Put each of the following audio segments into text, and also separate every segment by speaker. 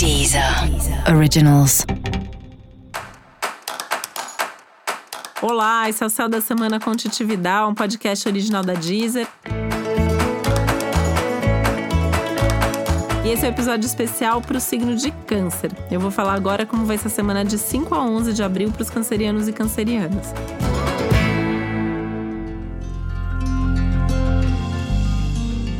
Speaker 1: Deezer Originals.
Speaker 2: Olá, esse é o Céu da Semana com Titividade, um podcast original da Deezer. E esse é o um episódio especial para o signo de Câncer. Eu vou falar agora como vai ser a semana de 5 a 11 de abril para os cancerianos e cancerianas.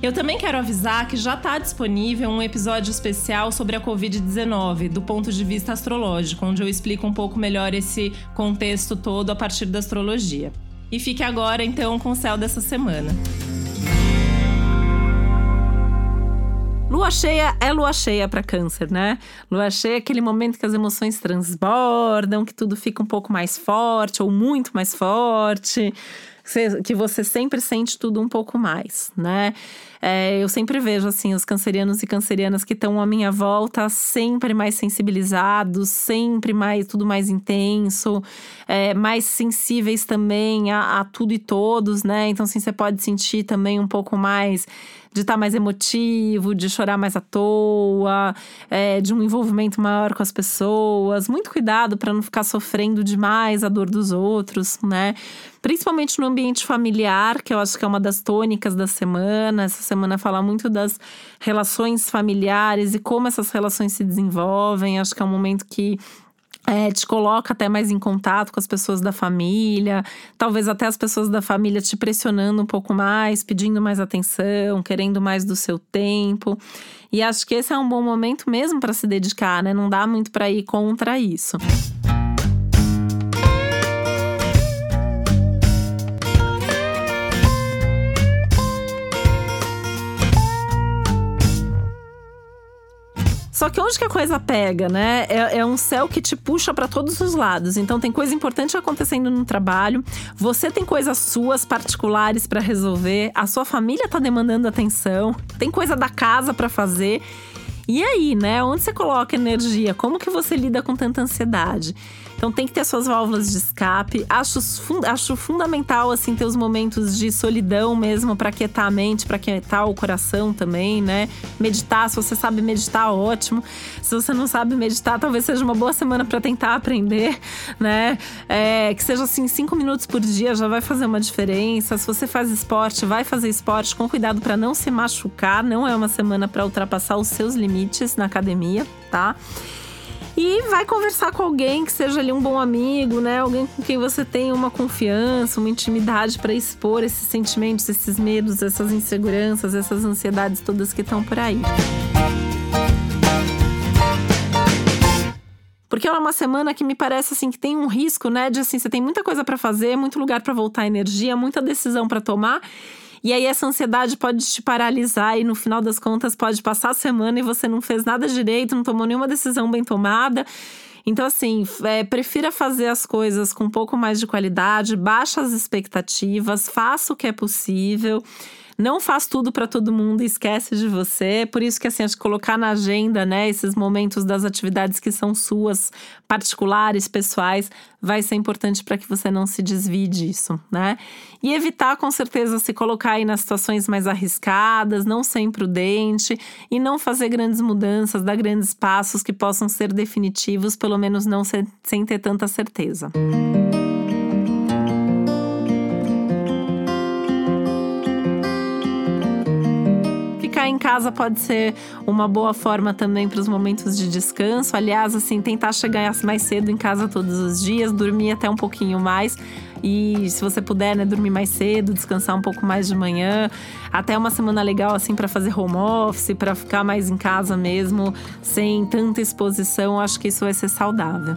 Speaker 2: Eu também quero avisar que já está disponível um episódio especial sobre a Covid-19, do ponto de vista astrológico, onde eu explico um pouco melhor esse contexto todo a partir da astrologia. E fique agora, então, com o céu dessa semana. Lua cheia é lua cheia para câncer, né? Lua cheia é aquele momento que as emoções transbordam, que tudo fica um pouco mais forte ou muito mais forte que você sempre sente tudo um pouco mais, né? É, eu sempre vejo, assim, os cancerianos e cancerianas que estão à minha volta sempre mais sensibilizados, sempre mais, tudo mais intenso, é, mais sensíveis também a, a tudo e todos, né? Então, assim, você pode sentir também um pouco mais de estar tá mais emotivo, de chorar mais à toa, é, de um envolvimento maior com as pessoas. Muito cuidado para não ficar sofrendo demais a dor dos outros, né? Principalmente no ambiente familiar, que eu acho que é uma das tônicas da semana. Essa semana fala muito das relações familiares e como essas relações se desenvolvem. Acho que é um momento que é, te coloca até mais em contato com as pessoas da família, talvez até as pessoas da família te pressionando um pouco mais, pedindo mais atenção, querendo mais do seu tempo. E acho que esse é um bom momento mesmo para se dedicar, né? Não dá muito para ir contra isso. Só que onde que a coisa pega, né? É, é um céu que te puxa para todos os lados. Então tem coisa importante acontecendo no trabalho. Você tem coisas suas particulares para resolver. A sua família tá demandando atenção. Tem coisa da casa para fazer. E aí, né? Onde você coloca energia? Como que você lida com tanta ansiedade? Então tem que ter suas válvulas de escape. Acho, acho fundamental, assim, ter os momentos de solidão mesmo para quietar a mente, para quietar o coração também, né? Meditar, se você sabe meditar, ótimo. Se você não sabe meditar, talvez seja uma boa semana para tentar aprender, né? É, que seja assim, cinco minutos por dia já vai fazer uma diferença. Se você faz esporte, vai fazer esporte com cuidado para não se machucar. Não é uma semana para ultrapassar os seus limites na academia, tá? E vai conversar com alguém que seja ali um bom amigo, né? Alguém com quem você tenha uma confiança, uma intimidade para expor esses sentimentos, esses medos, essas inseguranças, essas ansiedades todas que estão por aí. Porque é uma semana que me parece assim que tem um risco, né, de assim, você tem muita coisa para fazer, muito lugar para voltar energia, muita decisão para tomar. E aí essa ansiedade pode te paralisar e no final das contas pode passar a semana e você não fez nada direito, não tomou nenhuma decisão bem tomada. Então, assim, é, prefira fazer as coisas com um pouco mais de qualidade, baixa as expectativas, faça o que é possível não faz tudo para todo mundo e esquece de você. Por isso que assim, acho que colocar na agenda, né, esses momentos das atividades que são suas, particulares, pessoais, vai ser importante para que você não se desvie disso, né? E evitar com certeza se colocar aí nas situações mais arriscadas, não ser imprudente e não fazer grandes mudanças, dar grandes passos que possam ser definitivos, pelo menos não sem ter tanta certeza. Música em casa pode ser uma boa forma também para os momentos de descanso. Aliás, assim, tentar chegar mais cedo em casa todos os dias, dormir até um pouquinho mais. E se você puder, né, dormir mais cedo, descansar um pouco mais de manhã, até uma semana legal assim para fazer home office, para ficar mais em casa mesmo, sem tanta exposição, acho que isso vai ser saudável.